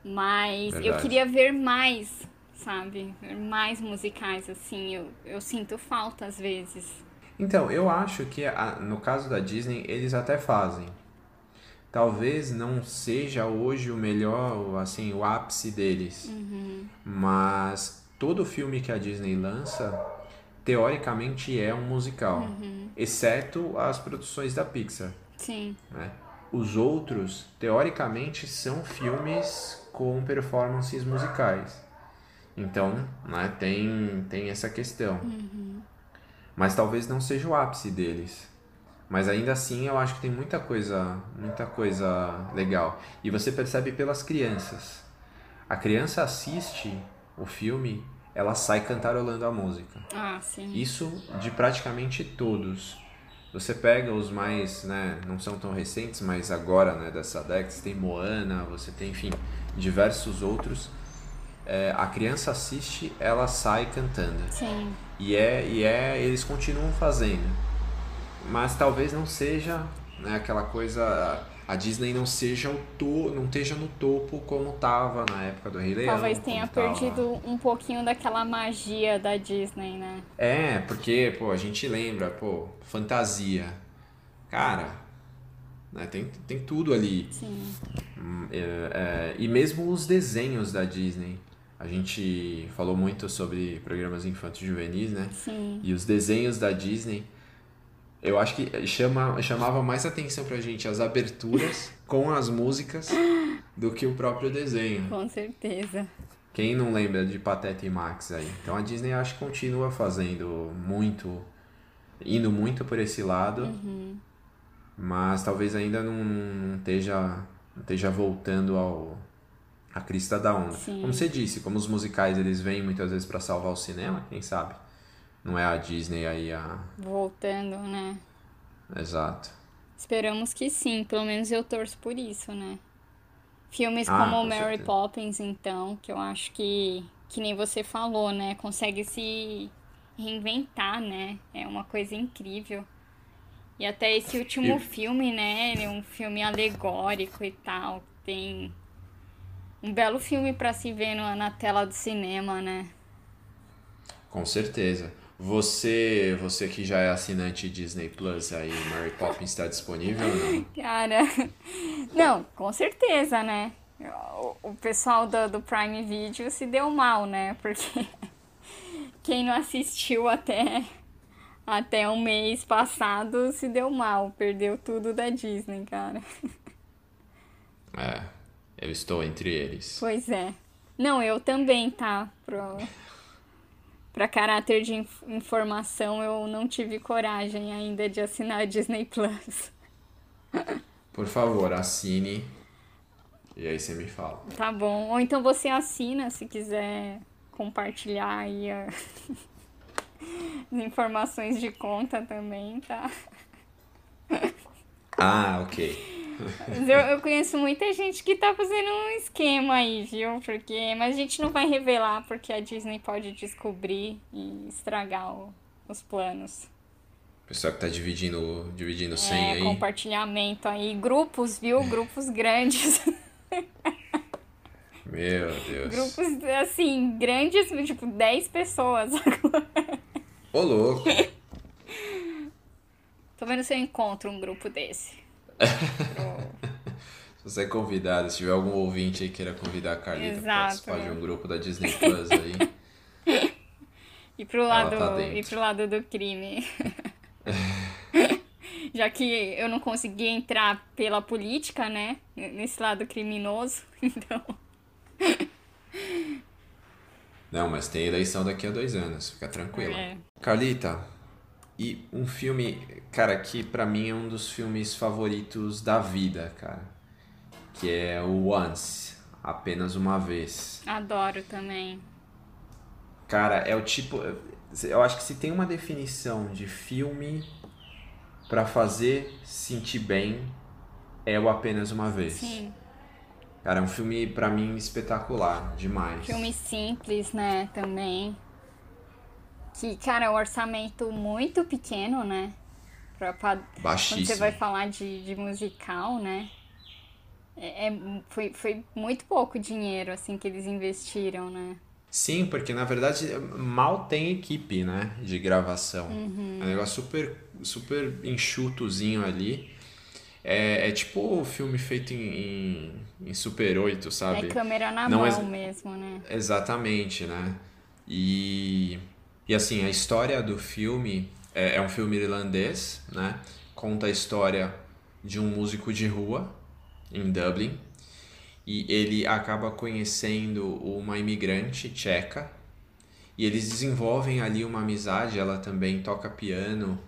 Mas eu Verdade. queria ver mais, sabe? Mais musicais assim, eu, eu sinto falta às vezes. Então, eu acho que a- no caso da Disney, eles até fazem. Talvez não seja hoje o melhor, assim, o ápice deles. Mas todo filme que a Disney lança, teoricamente é um musical. Exceto as produções da Pixar, Sim. né? Os outros, teoricamente, são filmes com performances musicais. Então, né, tem, tem essa questão. Mas talvez não seja o ápice deles. Mas ainda assim eu acho que tem muita coisa, muita coisa legal. E você percebe pelas crianças. A criança assiste o filme, ela sai cantarolando a música. Ah, sim. Isso de praticamente todos. Você pega os mais, né, não são tão recentes, mas agora, né, dessa década, você tem Moana, você tem, enfim, diversos outros. É, a criança assiste, ela sai cantando. Sim. E é, e é, eles continuam fazendo. Mas talvez não seja, né, aquela coisa, a Disney não seja o to, não esteja no topo como tava na época do Rei Leão. Talvez tenha como tava- perdido um pouquinho daquela magia da Disney, né? É, porque, pô, a gente lembra, pô, fantasia. Cara, né, tem, tem tudo ali. Sim. Hum, é, é, e mesmo os desenhos da Disney. A gente falou muito sobre programas infantis juvenis, né? Sim. E os desenhos da Disney, eu acho que chama, chamava mais atenção pra gente as aberturas (laughs) com as músicas do que o próprio desenho. Com certeza. Quem não lembra de Pateta e Max aí? Então a Disney acho que continua fazendo muito, indo muito por esse lado, Uhum. Mas talvez ainda não, não esteja, não esteja voltando ao a crista da onda. Sim. Como você disse, como os musicais eles vêm muitas vezes pra salvar o cinema, quem sabe? Não é a Disney aí a Voltando, né? exato. Esperamos que sim, pelo menos eu torço por isso, né? Filmes Ah, como com Mary certeza. Poppins, então, que eu acho que, que nem você falou, né? Consegue se reinventar, né? É uma coisa incrível. E até esse último E- filme, né? Ele é um filme alegórico e tal. Tem um belo filme pra se ver no- na tela do cinema, né? Com certeza. Você, você que já é assinante Disney Plus aí, Mary Poppins está disponível ou não? (laughs) Cara, não, com certeza, né? O, o pessoal do, do Prime Video se deu mal, né? Porque (laughs) quem não assistiu até até o mês passado se deu mal, perdeu tudo da Disney, cara. É, eu estou entre eles. Pois é. Não, eu também, tá? Pro, pra caráter de informação, eu não tive coragem ainda de assinar a Disney Plus. Por favor, assine. E aí você me fala. Tá bom. Ou então você assina se quiser compartilhar aí a... (laughs) as informações de conta também, tá? Ah, ok. Mas eu, eu conheço muita gente que tá fazendo um esquema aí, viu? Porque, mas a gente não vai revelar porque a Disney pode descobrir e estragar o, os planos. Pessoal que tá dividindo, dividindo senha é, aí. compartilhamento aí. Grupos, viu? Grupos (laughs) grandes. Meu Deus. Grupos, assim, grandes, tipo, 10 pessoas. (laughs) Ô, louco. (laughs) Tô vendo se eu encontro um grupo desse. Se você é convidado, se tiver algum ouvinte aí que queira convidar a Carlita pra participar de um grupo da Disney Plus aí. (laughs) E pro lado, tá e pro lado do crime. (laughs) Já que eu não consegui entrar pela política, né? Nesse lado criminoso. Então. Não, mas tem eleição daqui a dois anos, fica tranquila. É. Carlita, e um filme, cara, que pra mim é um dos filmes favoritos da vida, cara. Que é o Once, Apenas Uma Vez. Adoro também. Cara, é o tipo. Eu acho que se tem uma definição de filme pra fazer sentir bem, é o Apenas Uma Vez. Sim. Cara, é um filme pra mim espetacular, demais. Filme simples, né? Também. Que, cara, é um orçamento muito pequeno, né? Pra, pra- quando Baixíssimo. você vai falar de, de musical, né? É, é- foi, foi muito pouco dinheiro, assim, que eles investiram, né? Sim, porque na verdade mal tem equipe, né, de gravação. Uhum. É um negócio super, super enxutozinho ali. É, é tipo o filme feito em, em, em Super 8, sabe? É câmera na Não, mão mas- mesmo, né? Exatamente, né? E, e assim, a história do filme é, é um filme irlandês, né? Conta a história de um músico de rua em Dublin e ele acaba conhecendo uma imigrante tcheca e eles desenvolvem ali uma amizade. Ela também toca piano,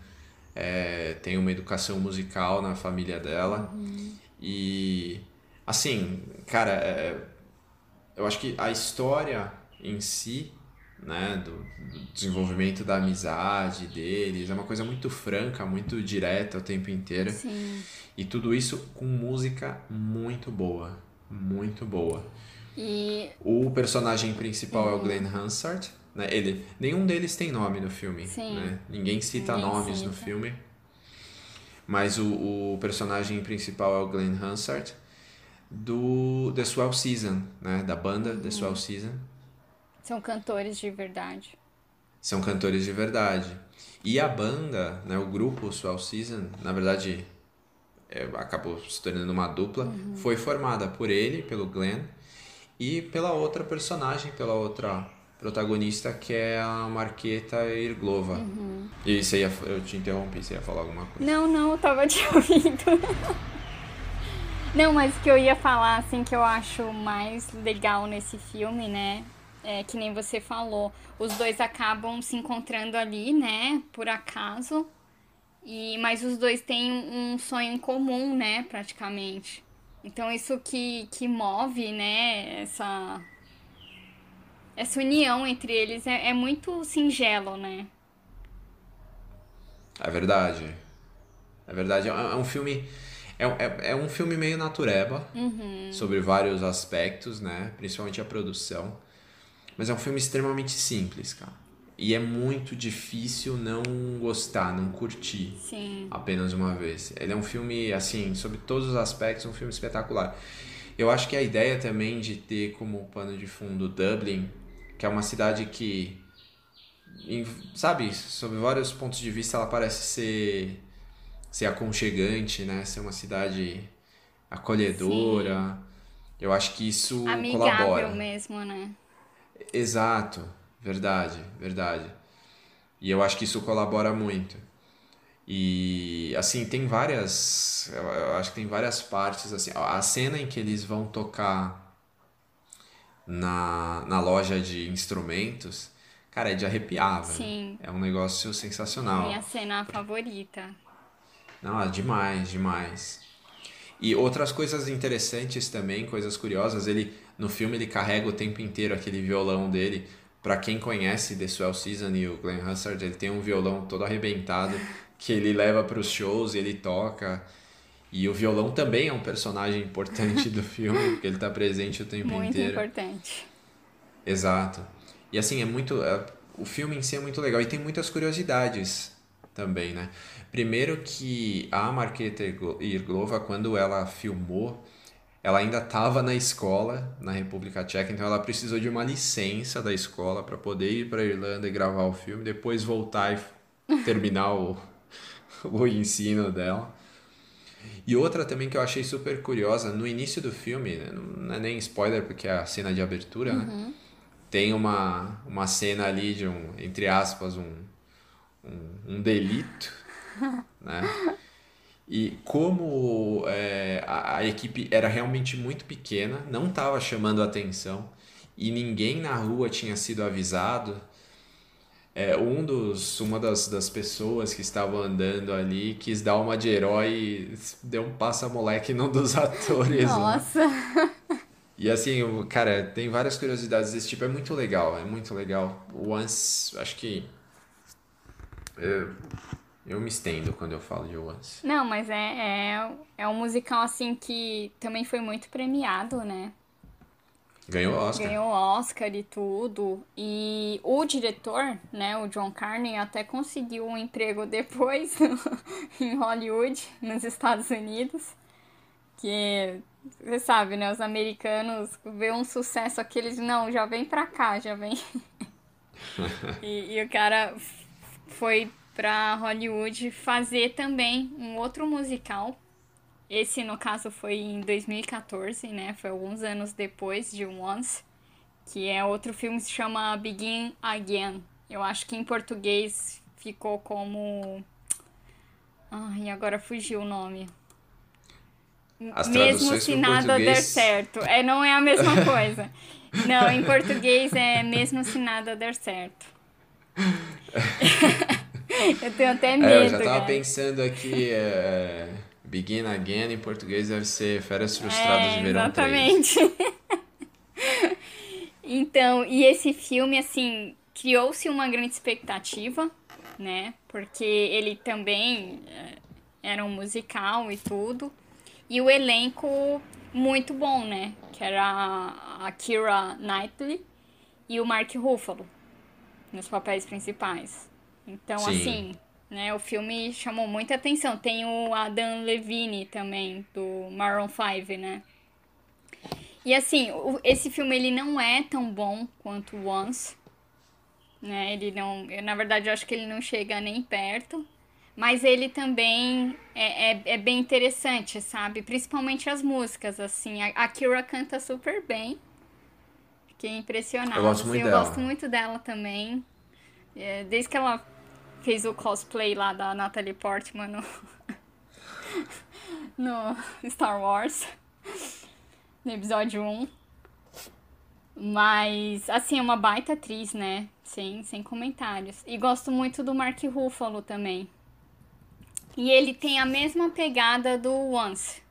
é, tem uma educação musical na família dela e assim, cara, é, eu acho que a história em si, né, do, do desenvolvimento da amizade deles, é uma coisa muito franca, muito direta o tempo inteiro. Sim. E tudo isso com música muito boa, muito boa. E O personagem principal é o Glenn Hansard, né? Ele, nenhum deles tem nome no filme, Sim. né? Ninguém cita Ninguém nomes no cita. filme. Mas o, o personagem principal é o Glenn Hansard do The Swell Season, né? Da banda The Swell Season. são cantores de verdade. São cantores de verdade. E a banda, né, o grupo Swell Season, na verdade, é, acabou se tornando uma dupla, foi formada por ele, pelo Glenn, e pela outra personagem, pela outra protagonista, que é a Marqueta Irglova. E você ia, eu te interrompi, você ia falar alguma coisa. Não, não, eu tava te (laughs) ouvindo. Não, mas o que eu ia falar, assim, que eu acho mais legal nesse filme, né? É que nem você falou, os dois acabam se encontrando ali, né? Por acaso. E, mas os dois têm um sonho em comum, né? Praticamente. Então isso que, que move, né? Essa, essa união entre eles é, é muito singelo, né? É verdade. É verdade. É, é um filme. É, é, é um filme meio natureba, sobre vários aspectos, né? Principalmente a produção. Mas é um filme extremamente simples, cara. E é muito difícil não gostar, não curtir Sim. apenas uma vez. Ele é um filme, assim, sobre todos os aspectos, um filme espetacular. Eu acho que a ideia também de ter como pano de fundo Dublin, que é uma cidade que em, sabe, sob vários pontos de vista, ela parece ser, ser aconchegante, né? Ser uma cidade acolhedora. Sim. Eu acho que isso Amigável colabora. mesmo, né? Exato, verdade, verdade. E eu acho que isso colabora muito. E assim, tem várias. Eu acho que tem várias partes. assim A cena em que eles vão tocar na, na loja de instrumentos, cara, é de arrepiar, velho. Sim. É um negócio sensacional. Minha cena favorita. Não, é demais, demais. E outras coisas interessantes também, coisas curiosas, ele no filme ele carrega o tempo inteiro aquele violão dele. Para quem conhece The Swell Season e o Glenn Hansard, ele tem um violão todo arrebentado que ele leva para os shows, ele toca. E o violão também é um personagem importante do (laughs) filme, porque ele está presente o tempo muito inteiro. Muito importante. Exato. E assim, é muito. É, o filme em si é muito legal e tem muitas curiosidades também, né? Primeiro que a Marqueta Irglova, quando ela filmou, ela ainda estava na escola na República Tcheca, então ela precisou de uma licença da escola para poder ir para Irlanda e gravar o filme, depois voltar e terminar o, (laughs) o ensino dela. E outra também que eu achei super curiosa, no início do filme, né, não é nem spoiler porque é a cena de abertura, né? uhum. né? Tem uma, uma cena ali de um, entre aspas, um, um, um delito (laughs) né? E como é, a, a, equipe era realmente muito pequena, não estava chamando atenção e ninguém na rua tinha sido avisado, é, um dos, uma das, das pessoas que estavam andando ali quis dar uma de herói e deu um passa-moleque num dos (laughs) atores. Né? Nossa! Né? E assim, cara, tem várias curiosidades desse tipo, é muito legal, é muito legal. Once, acho que. É, eu me estendo quando eu falo de Once. Não, mas é, é, é um musical, assim, que também foi muito premiado, né? Ganhou Oscar. Ganhou Oscar e tudo. E o diretor, né, o John Carney, até conseguiu um emprego (laughs) depois (laughs) em Hollywood, nos Estados Unidos. Que, você sabe, né, os americanos vê um sucesso aqueles, não, já vem pra cá, já vem. (laughs) e, e o cara foi para Hollywood fazer também um outro musical. Esse, no caso, foi em 2014, né? Foi alguns anos depois de Once, que é outro filme que se chama Begin Again. Eu acho que em português ficou como. Ai, agora fugiu o nome. As Mesmo se nada português... der certo. É, não é a mesma (laughs) coisa. não, em português é mesmo se nada der certo. (laughs) (laughs) eu tenho até medo. É, eu já tava cara. pensando aqui. É, Begin Again em português deve ser Férias Frustradas é, de Verão exatamente. 3. (laughs) então, e esse filme, assim, criou-se uma grande expectativa, né? Porque ele também é, era um musical e tudo. E o elenco muito bom, né? Que era a Kira Knightley e o Mark Ruffalo nos papéis principais. Então, Sim. assim, né, o filme chamou muita atenção. Tem o Adam Levine também, do Maroon 5, né? E assim, esse filme ele não é tão bom quanto Once, né? Ele não, eu, na verdade, eu acho que ele não chega nem perto, mas ele também é, é, é bem interessante, sabe? Principalmente as músicas, assim. A, a Kira canta super bem. Fiquei impressionada. Eu gosto muito assim, dela. Eu gosto muito dela também. É, desde que ela fez o cosplay lá da Natalie Portman no, (laughs) no Star Wars, no episódio 1. Mas, assim, é uma baita atriz, né? Sem, sem comentários. E gosto muito do Mark Ruffalo também. E ele tem a mesma pegada do Once,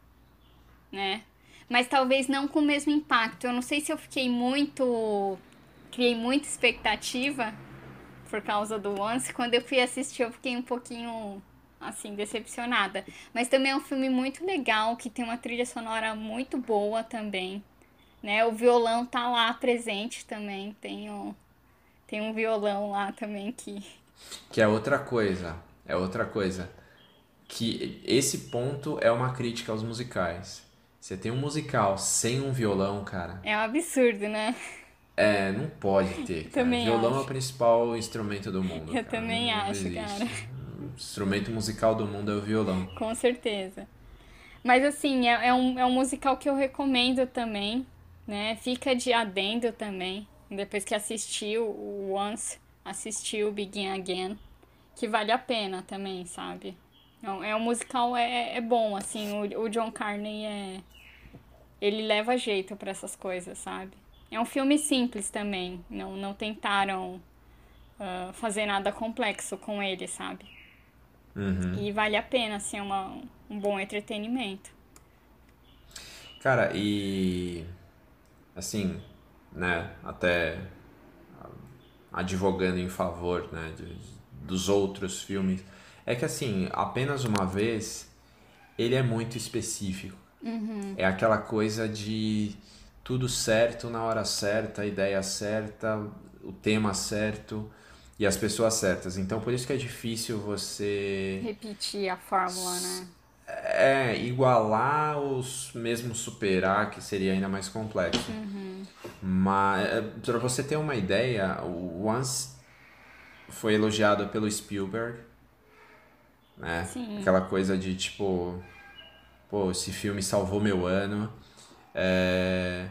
né? Mas talvez não com o mesmo impacto. Eu não sei se eu fiquei muito. Criei muita expectativa por causa do Once. Quando eu fui assistir, eu fiquei um pouquinho, assim, decepcionada. Mas também é um filme muito legal, que tem uma trilha sonora muito boa também. Né? O violão tá lá presente também. Tem, o, tem um violão lá também que. Que é outra coisa. É outra coisa. Que esse ponto é uma crítica aos musicais. Você tem um musical sem um violão, cara. É um absurdo, né? É, não pode ter. Também Violão é acho. o principal instrumento do mundo. Eu cara. também Não acho, existe. cara. O instrumento musical do mundo é o violão. Com certeza. Mas assim, é, é um, é um musical que eu recomendo também, né? Fica de adendo também. Depois que assistiu o Once, assistiu o Begin Again, que vale a pena também, sabe? É um, é um musical, é, é bom, assim, o, o John Carney é... Ele leva jeito pra essas coisas, sabe? É um filme simples também, não, não tentaram ah, fazer nada complexo com ele, sabe? Uhum. E vale a pena, assim, é uma, um bom entretenimento. Cara, e assim, né, até advogando em favor, né, de- dos outros filmes, é que assim, apenas uma vez, ele é muito específico. É aquela coisa de tudo certo na hora certa, a ideia certa, o tema certo e as pessoas certas. Então, por isso que é difícil você Repetir a fórmula, né? é, igualar ou mesmo superar, que seria ainda mais complexo. Mas, é, pra você ter uma ideia, o Once foi elogiado pelo Spielberg, né? Sim. Aquela coisa de tipo, pô, esse filme salvou meu ano. É,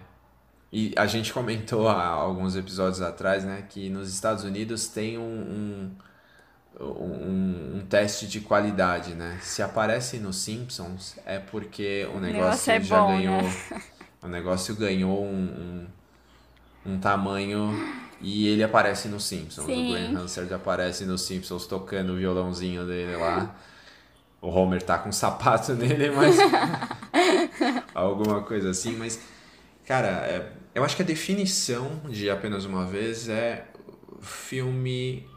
E a gente comentou há alguns episódios atrás, né, que nos Estados Unidos tem um, um, um, um teste de qualidade, né? Se aparece nos Simpsons é porque o negócio, negócio é já bom, ganhou, né? (laughs) o negócio ganhou um, um, um tamanho e ele aparece nos Simpsons. Sim. O Glenn Hansard aparece nos Simpsons tocando o violãozinho dele lá. O Homer tá com um sapato (laughs) nele, mas (laughs) alguma coisa assim, mas cara, é, eu acho que a definição de apenas uma vez é filme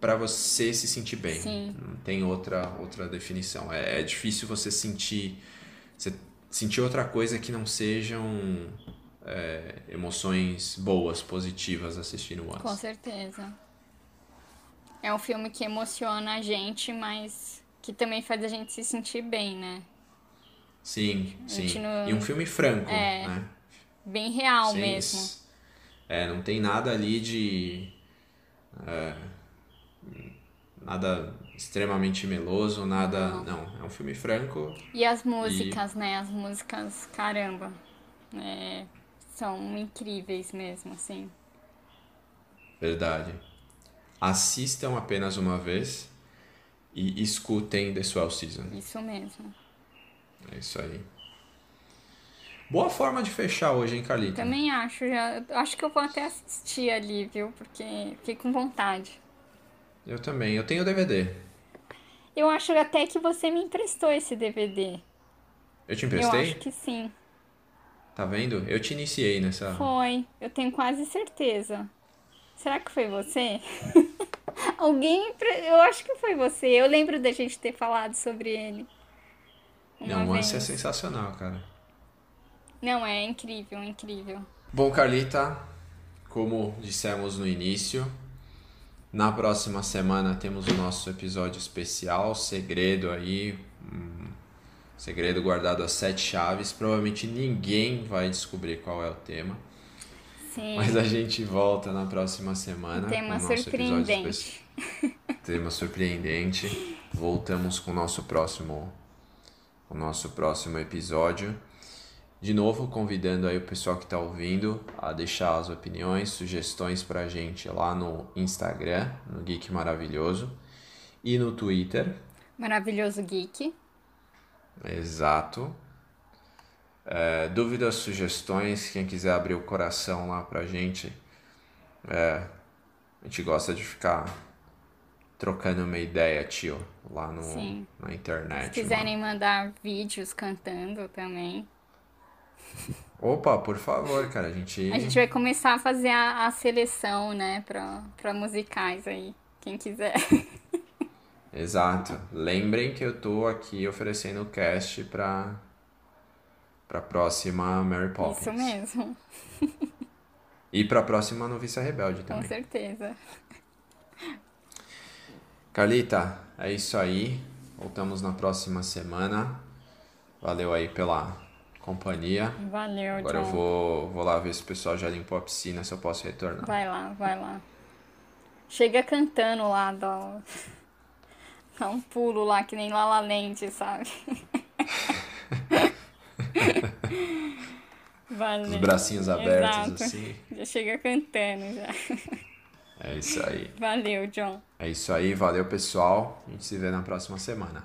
pra você se sentir bem. Sim. Não tem outra outra definição. É, é difícil você sentir você sentir outra coisa que não sejam é, emoções boas, positivas assistindo o Com certeza. É um filme que emociona a gente, mas que também faz a gente se sentir bem, né? Sim, sim. não- E um filme franco, É. né? Bem real Sem mesmo. es- É, não tem nada ali de. é, nada extremamente meloso, nada. Não, é um filme franco. E as músicas, né? As músicas, caramba. É, são incríveis mesmo, assim. Verdade. Assistam apenas uma vez e escutem The Swell Season. Isso mesmo. É isso aí. Boa forma de fechar hoje, hein, Carlita? Também acho, já, acho que eu vou até assistir ali, viu? Porque fiquei com vontade. Eu também. Eu tenho DVD. Eu acho até que você me emprestou esse DVD. Eu te Eu emprestei? acho que sim. Tá vendo? Eu te iniciei nessa. Foi, eu tenho quase certeza. Será que foi você? (laughs) Alguém. Eu acho que foi você. Eu lembro da gente ter falado sobre ele. Uma Não, o. Once é sensacional, cara. Não, é incrível, incrível. Bom, Carlita, como dissemos no início, na próxima semana temos o nosso episódio especial, segredo aí, um segredo guardado a sete chaves. Provavelmente ninguém vai descobrir qual é o tema, Sim. mas a gente volta na próxima semana Tema surpreendente. Tema surpreendente. Voltamos com o nosso próximo, o nosso próximo episódio. De novo, convidando aí o pessoal que está ouvindo a deixar as opiniões, sugestões pra gente lá no Instagram, no Geek Maravilhoso, e no Twitter, Maravilhoso Geek. exato. É, dúvidas, sugestões, quem quiser abrir o coração lá pra gente, é, a gente gosta de ficar trocando uma ideia, tio, lá no, Sim. na internet. Se quiserem mandar vídeos cantando também. (laughs) Opa, por favor, cara, a gente... A gente vai começar a fazer a, a seleção, né, pra, pra musicais aí. Quem quiser. (laughs) Exato. Lembrem que eu tô aqui oferecendo o cast pra, pra próxima Mary Poppins. Isso mesmo, E pra próxima Noviça Rebelde com também. certeza. Carlita, é isso aí. Voltamos na próxima semana. Valeu aí pela, companhia. Valeu, Agora eu John. vou, vou lá ver se o pessoal já limpou a piscina, se eu posso retornar. Vai lá, vai lá. Chega cantando lá, dá, dá um pulo lá, que nem Lala Land, sabe? (laughs) (laughs) Valeu. Os bracinhos abertos Exato. assim. Já chega cantando já. É isso aí. Valeu, John. É isso aí, valeu pessoal. A gente se vê na próxima semana.